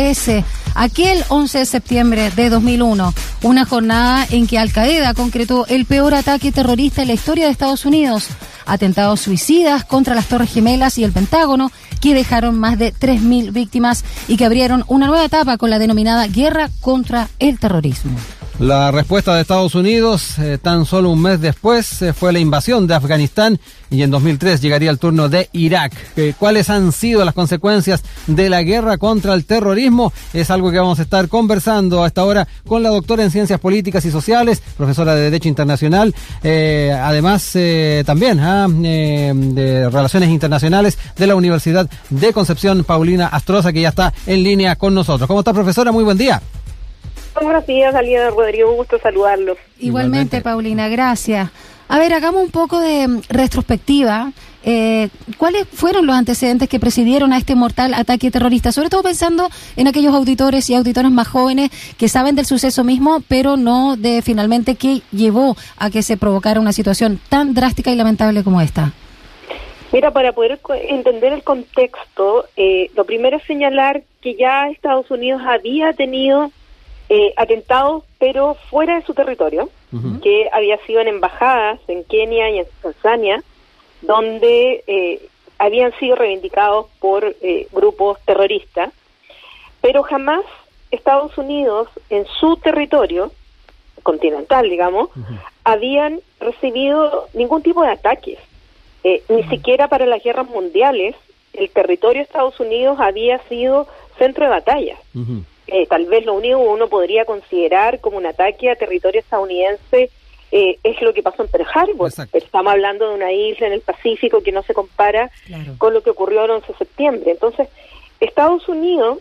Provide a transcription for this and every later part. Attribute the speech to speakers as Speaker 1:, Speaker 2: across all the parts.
Speaker 1: 11S, aquel 11 de septiembre de 2001, una jornada en que Al Qaeda concretó el peor ataque terrorista en la historia de Estados Unidos, atentados suicidas contra las Torres Gemelas y el Pentágono, que dejaron más de 3.000 víctimas y que abrieron una nueva etapa con la denominada guerra contra el terrorismo.
Speaker 2: La respuesta de Estados Unidos, eh, tan solo un mes después, eh, fue la invasión de Afganistán y en 2003 llegaría el turno de Irak. Eh, ¿Cuáles han sido las consecuencias de la guerra contra el terrorismo? Es algo que vamos a estar conversando hasta ahora con la doctora en Ciencias Políticas y Sociales, profesora de Derecho Internacional, además también ah, de Relaciones Internacionales de la Universidad de Concepción, Paulina Astroza, que ya está en línea con nosotros. ¿Cómo está, profesora? Muy buen día.
Speaker 3: Buenos días, Aliana Rodrigo, gusto saludarlos.
Speaker 1: Igualmente, Paulina, gracias. A ver, hagamos un poco de retrospectiva. Eh, ¿Cuáles fueron los antecedentes que presidieron a este mortal ataque terrorista? Sobre todo pensando en aquellos auditores y auditores más jóvenes que saben del suceso mismo, pero no de finalmente qué llevó a que se provocara una situación tan drástica y lamentable como esta.
Speaker 3: Mira, para poder entender el contexto, eh, lo primero es señalar que ya Estados Unidos había tenido eh, atentados, pero fuera de su territorio, que había sido en embajadas en Kenia y en Tanzania, donde eh, habían sido reivindicados por eh, grupos terroristas, pero jamás Estados Unidos en su territorio continental, digamos, habían recibido ningún tipo de ataques. Ni siquiera para las guerras mundiales. El territorio de Estados Unidos había sido centro de batalla. Eh, tal vez lo único que uno podría considerar como un ataque a territorio estadounidense eh, es lo que pasó en Pearl Harbor. Estamos hablando de una isla en el Pacífico que no se compara con lo que ocurrió el 11 de septiembre. Entonces, Estados Unidos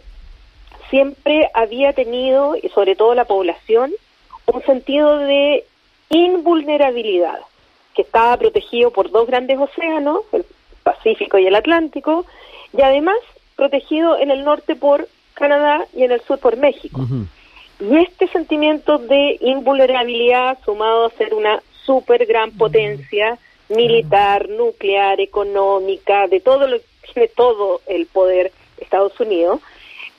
Speaker 3: siempre había tenido, y sobre todo la población, un sentido de invulnerabilidad, que estaba protegido por dos grandes océanos, el Pacífico y el Atlántico, y además protegido en el norte por Canadá y en el sur por México. Y este sentimiento de invulnerabilidad sumado a ser una super gran potencia militar, nuclear, económica, de todo lo que tiene todo el poder Estados Unidos,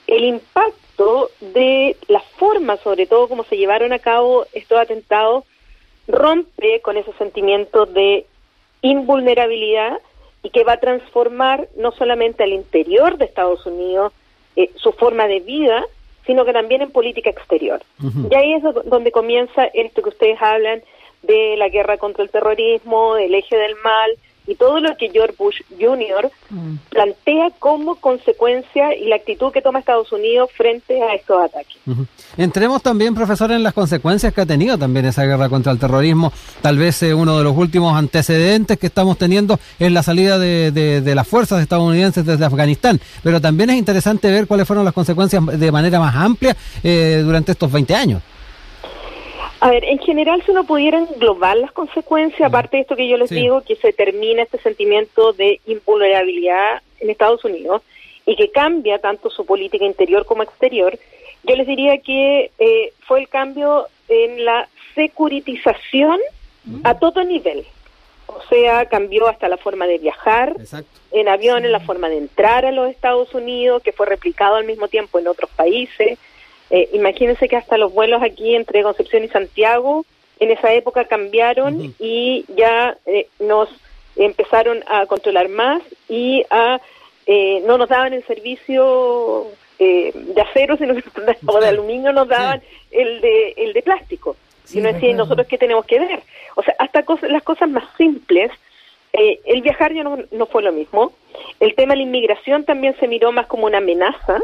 Speaker 3: el impacto de la forma, sobre todo como se llevaron a cabo estos atentados, rompe con ese sentimiento de invulnerabilidad y que va a transformar no solamente al interior de Estados Unidos, eh, su forma de vida, sino que también en política exterior. Y ahí es donde comienza esto que ustedes hablan de la guerra contra el terrorismo, el eje del mal, y todo lo que George Bush Jr. Mm. plantea como consecuencia y la actitud que toma Estados Unidos frente a estos ataques.
Speaker 2: Entremos también, profesor, en las consecuencias que ha tenido también esa guerra contra el terrorismo. Tal vez eh, uno de los últimos antecedentes que estamos teniendo es la salida de, las fuerzas estadounidenses desde Afganistán. Pero también es interesante ver cuáles fueron las consecuencias de manera más amplia eh, durante estos 20 años.
Speaker 3: A ver, en general, si uno pudiera englobar las consecuencias, aparte de esto que yo les digo, que se termina este sentimiento de invulnerabilidad en Estados Unidos y que cambia tanto su política interior como exterior, yo les diría que eh, fue el cambio en la securitización a todo nivel. O sea, cambió hasta la forma de viajar en avión, en la forma de entrar a los Estados Unidos, que fue replicado al mismo tiempo en otros países eh, imagínense que hasta los vuelos aquí entre Concepción y Santiago en esa época cambiaron y ya eh, nos empezaron a controlar más y a eh, no nos daban el servicio eh, de acero sino o de aluminio nos daban el de el de plástico. Sino decían nosotros qué tenemos que ver o sea hasta las cosas más simples el viajar ya no, no fue lo mismo. El tema de la inmigración también se miró más como una amenaza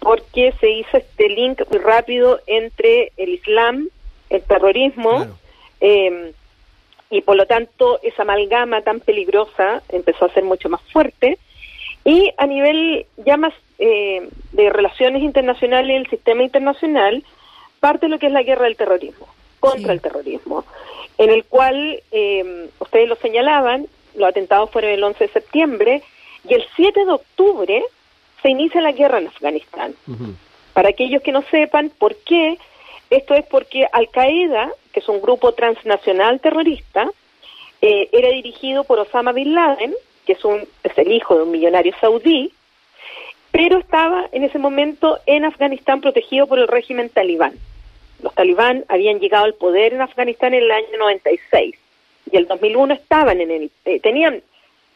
Speaker 3: porque se hizo este link muy rápido entre el Islam, el terrorismo, eh, y por lo tanto esa amalgama tan peligrosa empezó a ser mucho más fuerte. Y a nivel ya más eh, de relaciones internacionales, el sistema internacional, parte de lo que es la guerra del terrorismo, contra el terrorismo, en el cual, eh, ustedes lo señalaban, los atentados fueron el 11 de septiembre, y el 7 de octubre se inicia la guerra en Afganistán. Para aquellos que no sepan por qué, esto es porque Al-Qaeda, que es un grupo transnacional terrorista, eh, era dirigido por Osama Bin Laden, que es, un, es el hijo de un millonario saudí, pero estaba en ese momento en Afganistán protegido por el régimen talibán. Los talibán habían llegado al poder en Afganistán en el año 96 y el 2001 estaban en el eh, tenían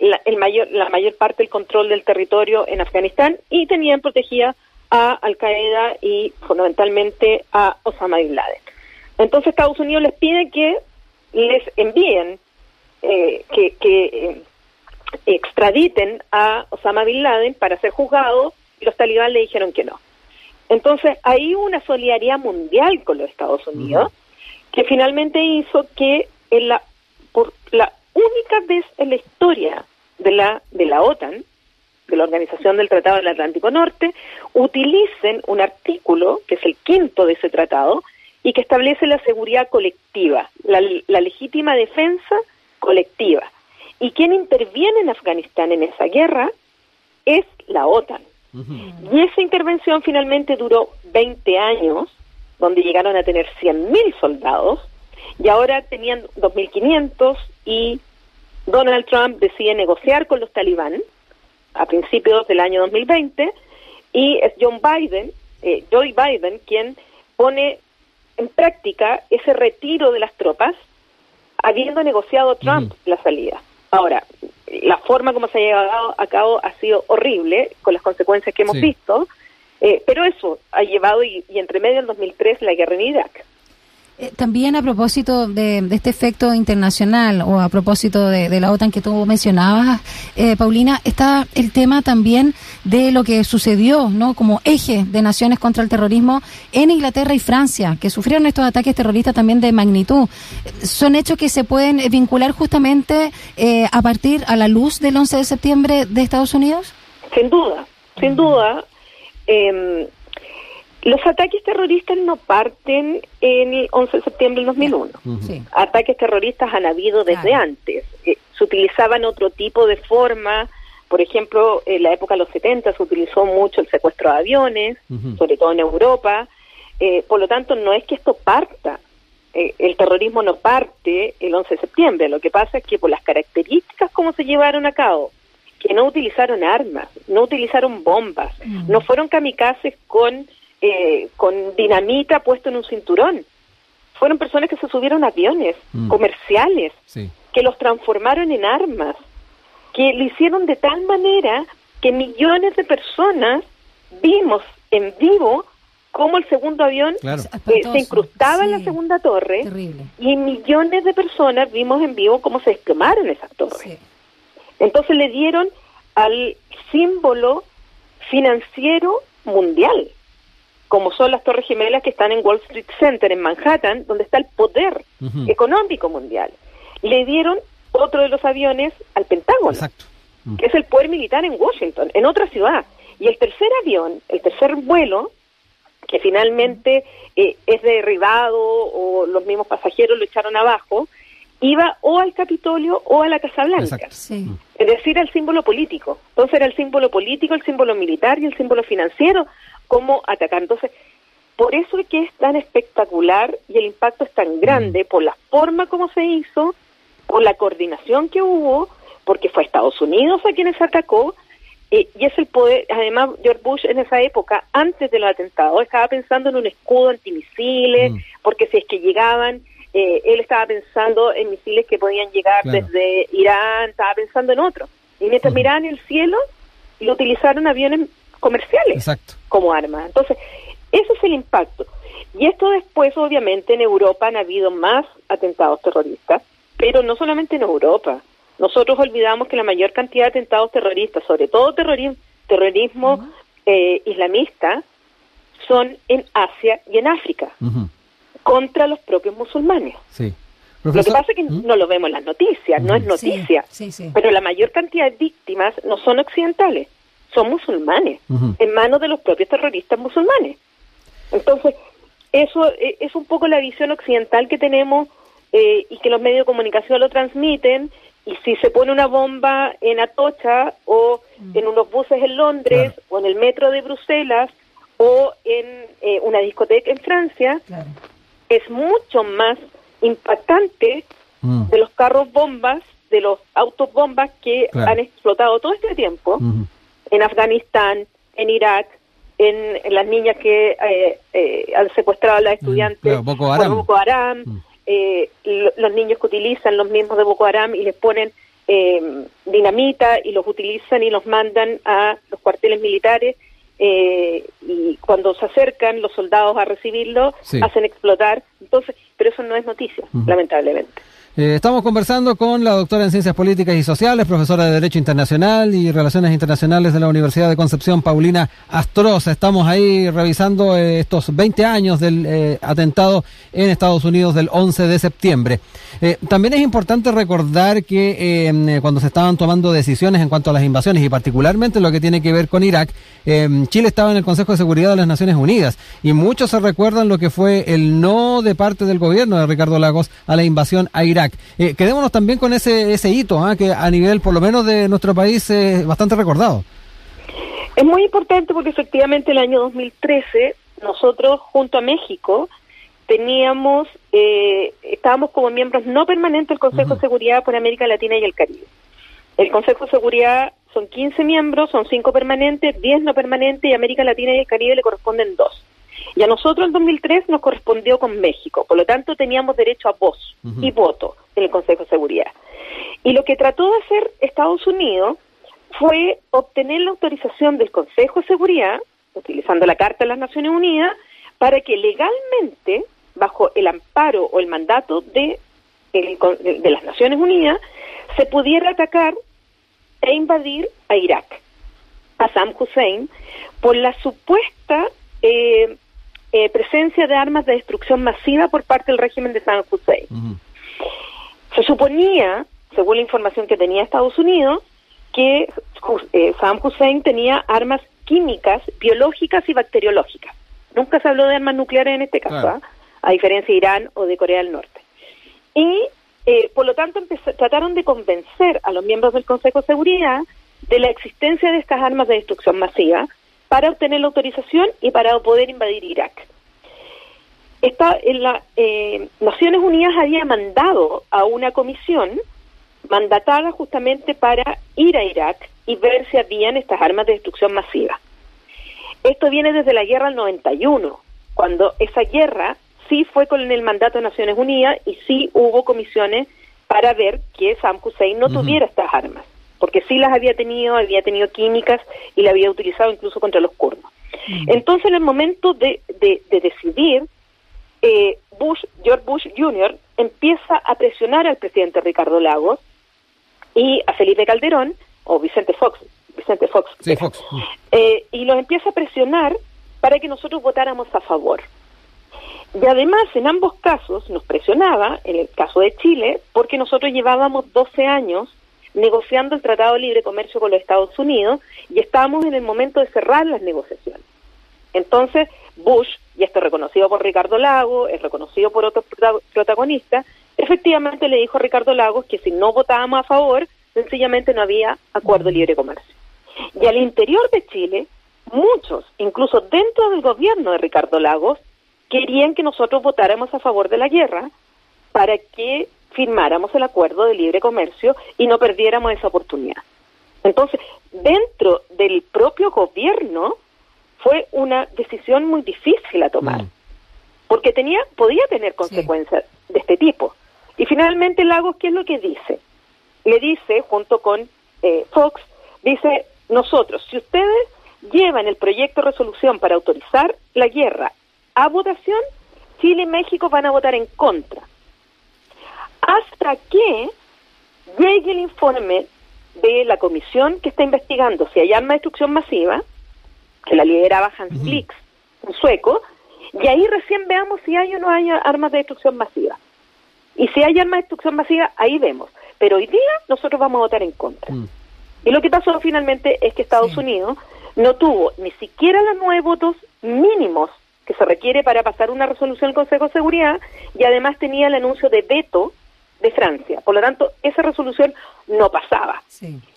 Speaker 3: la, el mayor la mayor parte del control del territorio en Afganistán y tenían protegida a Al Qaeda y fundamentalmente a Osama bin Laden. Entonces Estados Unidos les pide que les envíen eh, que, que eh, extraditen a Osama bin Laden para ser juzgado y los talibán le dijeron que no. Entonces, hay una solidaridad mundial con los Estados Unidos que finalmente hizo que en la, por la única vez en la historia de la, de la OTAN, de la Organización del Tratado del Atlántico Norte, utilicen un artículo, que es el quinto de ese tratado, y que establece la seguridad colectiva, la, la legítima defensa colectiva. Y quien interviene en Afganistán en esa guerra es la OTAN. Y esa intervención finalmente duró 20 años, donde llegaron a tener 100.000 soldados, y ahora tenían 2.500 y Donald Trump decide negociar con los talibán a principios del año 2020 y es John Biden, eh, Joe Biden, quien pone en práctica ese retiro de las tropas, habiendo negociado Trump la salida. Ahora, la forma como se ha llevado a cabo ha sido horrible, con las consecuencias que hemos visto, eh, pero eso ha llevado, y, y entre medio del 2003, la guerra en Irak.
Speaker 1: Eh, también a propósito de, este efecto internacional o a propósito de, la OTAN que tú mencionabas, eh, Paulina, está el tema también de lo que sucedió, ¿no? Como eje de naciones contra el terrorismo en Inglaterra y Francia, que sufrieron estos ataques terroristas también de magnitud. Son hechos que se pueden vincular justamente eh, a partir a la luz del 11 de septiembre de Estados Unidos.
Speaker 3: Sin duda, sin duda. Eh, los ataques terroristas no parten en el 11 de septiembre del 2001. Ataques terroristas han habido desde antes. Eh, se utilizaban otro tipo de forma. Por ejemplo, en la época de los 70 se utilizó mucho el secuestro de aviones, sobre todo en Europa. Eh, por lo tanto, no es que esto parta. Eh, el terrorismo no parte el 11 de septiembre. Lo que pasa es que por las características como se llevaron a cabo, que no utilizaron armas, no utilizaron bombas, no fueron kamikazes con eh, con dinamita puesto en un cinturón. Fueron personas que se subieron a aviones mm. comerciales, que los transformaron en armas, que lo hicieron de tal manera que millones de personas vimos en vivo cómo el segundo avión eh, se incrustaba en la segunda torre y millones de personas vimos en vivo cómo se desplomaron esas torres. Entonces le dieron al símbolo financiero mundial como son las Torres Gemelas que están en Wall Street Center, en Manhattan, donde está el poder económico mundial. Le dieron otro de los aviones al Pentágono, que es el poder militar en Washington, en otra ciudad. Y el tercer avión, el tercer vuelo, que finalmente eh, es derribado o los mismos pasajeros lo echaron abajo, iba o al Capitolio o a la Casa Blanca. Es decir, al símbolo político. Entonces era el símbolo político, el símbolo militar y el símbolo financiero cómo atacar. Entonces, por eso es que es tan espectacular y el impacto es tan grande, por la forma como se hizo, por la coordinación que hubo, porque fue Estados Unidos a quienes atacó, eh, y es el poder, además George Bush en esa época, antes de los atentados, estaba pensando en un escudo antimisiles, mm. porque si es que llegaban, eh, él estaba pensando en misiles que podían llegar desde Irán, estaba pensando en otros. Y mientras miraban el cielo, lo utilizaron aviones comerciales como armas. Entonces, ese es el impacto. Y esto después, obviamente, en Europa han habido más atentados terroristas, pero no solamente en Europa. Nosotros olvidamos que la mayor cantidad de atentados terroristas, sobre todo terrorismo, terrorismo eh, islamista, son en Asia y en África, contra los propios musulmanes. Lo que pasa es que no lo vemos en las noticias, no es noticia, pero la mayor cantidad de víctimas no son occidentales, son musulmanes, en manos de los propios terroristas musulmanes. Entonces, eso e, es un poco la visión occidental que tenemos eh, y que los medios de comunicación lo transmiten. Y si se pone una bomba en Atocha o mm. en unos buses en Londres o en el metro de Bruselas o en eh, una discoteca en Francia, es mucho más impactante mm. de los carros bombas, de los autos bombas que han explotado todo este tiempo en Afganistán, en Irak, en, las niñas que eh, eh, han secuestrado a las mm, estudiantes
Speaker 2: Boko Haram,
Speaker 3: Boko Haram mm. eh, los niños que utilizan los mismos de Boko Haram y les ponen dinamita y los utilizan y los mandan a los cuarteles militares y cuando se acercan los soldados a recibirlo hacen explotar. Entonces pero eso no es noticia lamentablemente
Speaker 2: eh, estamos conversando con la doctora en Ciencias Políticas y Sociales, profesora de Derecho Internacional y Relaciones Internacionales de la Universidad de Concepción, Paulina Astroza. Estamos ahí revisando eh, estos 20 años del eh, atentado en Estados Unidos del 11 de septiembre. también es importante recordar que cuando se estaban tomando decisiones en cuanto a las invasiones y particularmente lo que tiene que ver con Irak, Chile estaba en el Consejo de Seguridad de las Naciones Unidas y muchos se recuerdan lo que fue el no de parte del gobierno de Ricardo Lagos a la invasión a Irak. Eh, quedémonos también con ese, ese hito, ¿ah? que a nivel, por lo menos, de nuestro país es bastante recordado.
Speaker 3: Es muy importante porque efectivamente el año 2013 nosotros, junto a México, teníamos, eh, estábamos como miembros no permanentes del Consejo de Seguridad por América Latina y el Caribe. El Consejo de Seguridad son 15 miembros, son 5 permanentes, 10 no permanentes y América Latina y el Caribe le corresponden 2. Y a nosotros en 2003 nos correspondió con México, por lo tanto teníamos derecho a voz y voto en el Consejo de Seguridad. Y lo que trató de hacer Estados Unidos fue obtener la autorización del Consejo de Seguridad, utilizando la Carta de las Naciones Unidas, para que legalmente, bajo el amparo o el mandato de, de las Naciones Unidas, se pudiera atacar e invadir a Irak, a Saddam Hussein, por la supuesta eh, eh, presencia de armas de destrucción masiva por parte del régimen de Saddam Hussein. Se suponía, según la información que tenía Estados Unidos, que eh, Saddam Hussein tenía armas químicas, biológicas y bacteriológicas. Nunca se habló de armas nucleares en este caso, ¿ah? a diferencia de Irán o de Corea del Norte. Y eh, por lo tanto trataron de convencer a los miembros del Consejo de Seguridad de la existencia de estas armas de destrucción masiva para obtener la autorización y para poder invadir Irak. Esta, en la, eh, Naciones Unidas había mandado a una comisión mandatada justamente para ir a Irak y ver si habían estas armas de destrucción masiva. Esto viene desde la guerra del 91, cuando esa guerra sí fue con el mandato de Naciones Unidas y sí hubo comisiones para ver que Saddam Hussein no tuviera estas armas porque sí las había tenido, había tenido químicas y la había utilizado incluso contra los kurdos. Mm. Entonces, en el momento de, de, decidir, eh, Bush, George Bush Jr. empieza a presionar al presidente Ricardo Lagos y a Felipe Calderón, o Vicente Fox, Vicente Fox,
Speaker 2: sí, Fox.
Speaker 3: Eh, y los empieza a presionar para que nosotros votáramos a favor. Y además, en ambos casos, nos presionaba, en el caso de Chile, porque nosotros llevábamos 12 años negociando el Tratado de Libre Comercio con los Estados Unidos y estábamos en el momento de cerrar las negociaciones. Entonces, Bush, y esto es reconocido por Ricardo Lagos, es reconocido por otros protagonistas, efectivamente le dijo a Ricardo Lagos que si no votábamos a favor, sencillamente no había acuerdo de libre comercio. Y al interior de Chile, muchos, incluso dentro del gobierno de Ricardo Lagos, querían que nosotros votáramos a favor de la guerra para que firmáramos el acuerdo de libre comercio y no perdiéramos esa oportunidad. Entonces, dentro del propio gobierno fue una decisión muy difícil a tomar, mm. porque tenía podía tener consecuencias de este tipo. Y finalmente Lagos, ¿qué es lo que dice? Le dice, junto con eh, Fox, dice, nosotros, si ustedes llevan el proyecto de resolución para autorizar la guerra a votación, Chile y México van a votar en contra hasta que llegue el informe de la comisión que está investigando si hay arma de destrucción masiva, que la lideraba Hans Blix, un sueco, y ahí recién veamos si hay o no hay armas de destrucción masiva. Y si hay armas de destrucción masiva, ahí vemos. Pero hoy día nosotros vamos a votar en contra. Mm. Y lo que pasó finalmente es que Estados Unidos no tuvo ni siquiera los nueve votos mínimos que se requiere para pasar una resolución del Consejo de Seguridad y además tenía el anuncio de veto de Francia. Por lo tanto, esa resolución no pasaba.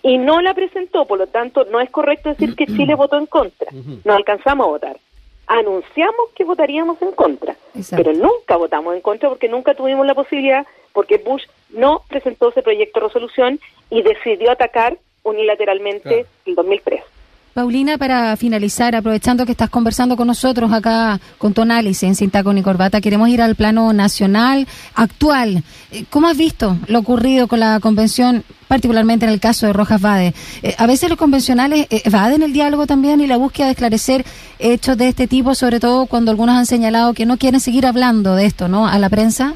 Speaker 3: Y no la presentó, por lo tanto, no es correcto decir que Chile votó en contra. No alcanzamos a votar. Anunciamos que votaríamos en contra, pero nunca votamos en contra porque nunca tuvimos la posibilidad, porque Bush no presentó ese proyecto de resolución y decidió atacar unilateralmente el 2003.
Speaker 1: Paulina, para finalizar, aprovechando que estás conversando con nosotros acá con tu análisis en Cinta con y Corbata, queremos ir al plano nacional actual. Eh, ¿Cómo has visto lo ocurrido con la convención, particularmente en el caso de Rojas Vade? Eh, a veces los convencionales eh, evaden el diálogo también y la búsqueda de esclarecer hechos de este tipo, sobre todo cuando algunos han señalado que no quieren seguir hablando de esto, ¿no? A la prensa.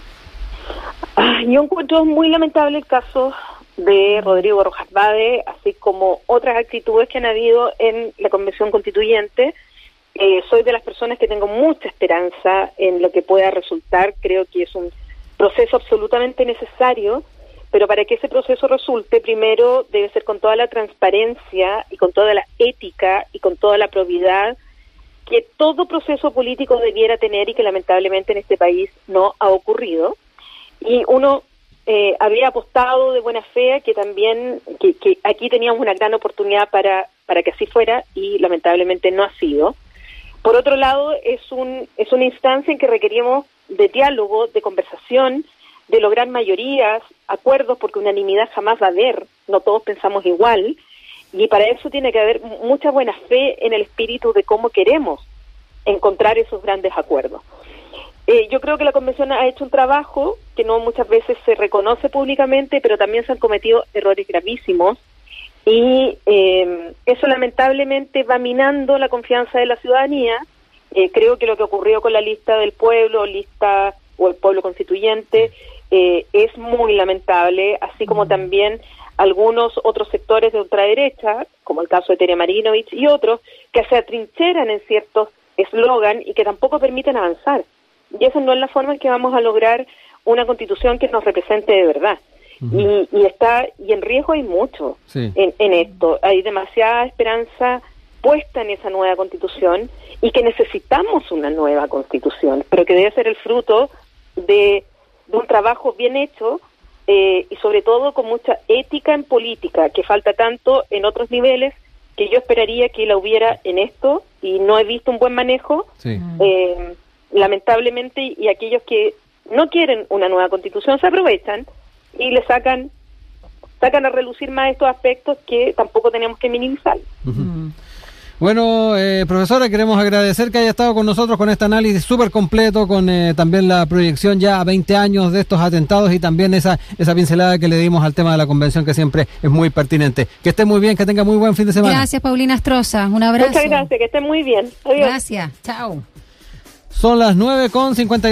Speaker 3: Ah, yo encuentro muy lamentable el caso de Rodrigo Rojas Bade, así como otras actitudes que han habido en la Convención Constituyente. Eh, soy de las personas que tengo mucha esperanza en lo que pueda resultar. Creo que es un proceso absolutamente necesario, pero para que ese proceso resulte, primero debe ser con toda la transparencia y con toda la ética y con toda la probidad que todo proceso político debiera tener y que lamentablemente en este país no ha ocurrido. Y uno eh, había apostado de buena fe que también que, aquí teníamos una gran oportunidad para, para que así fuera y lamentablemente no ha sido. Por otro lado, es, un, es una instancia en que requerimos de diálogo, de conversación, de lograr mayorías, acuerdos, porque unanimidad jamás va a haber, no todos pensamos igual, y para eso tiene que haber mucha buena fe en el espíritu de cómo queremos encontrar esos grandes acuerdos. Eh, yo creo que la Convención ha hecho un trabajo que no muchas veces se reconoce públicamente, pero también se han cometido errores gravísimos y eh, eso lamentablemente va minando la confianza de la ciudadanía. Eh, creo que lo que ocurrió con la lista del pueblo, lista o el pueblo constituyente, es muy lamentable, así como también algunos otros sectores de ultraderecha, como el caso de Tere Marinovich y otros, que se atrincheran en ciertos eslogan y que tampoco permiten avanzar. Y esa no es la forma en que vamos a lograr una constitución que nos represente de verdad. y, y, está y en riesgo hay mucho en, en esto. Hay demasiada esperanza puesta en esa nueva constitución y que necesitamos una nueva constitución, pero que debe ser el fruto de, de un trabajo bien hecho eh, y sobre todo con mucha ética en política, que falta tanto en otros niveles que yo esperaría que la hubiera en esto y no he visto un buen manejo. Eh, lamentablemente, y aquellos que no quieren una nueva constitución se aprovechan y le sacan sacan a relucir más estos aspectos que tampoco tenemos que minimizar.
Speaker 2: Bueno, eh, profesora, queremos agradecer que haya estado con nosotros con este análisis súper completo, con eh, también la proyección ya a 20 años de estos atentados y también esa, esa pincelada que le dimos al tema de la convención que siempre es muy pertinente. Que esté muy bien, que tenga muy buen fin de semana.
Speaker 1: Gracias, Paulina Astroza. Un abrazo.
Speaker 3: Muchas gracias, que esté muy bien.
Speaker 1: Gracias. Chao.
Speaker 2: Son las 9 con 52.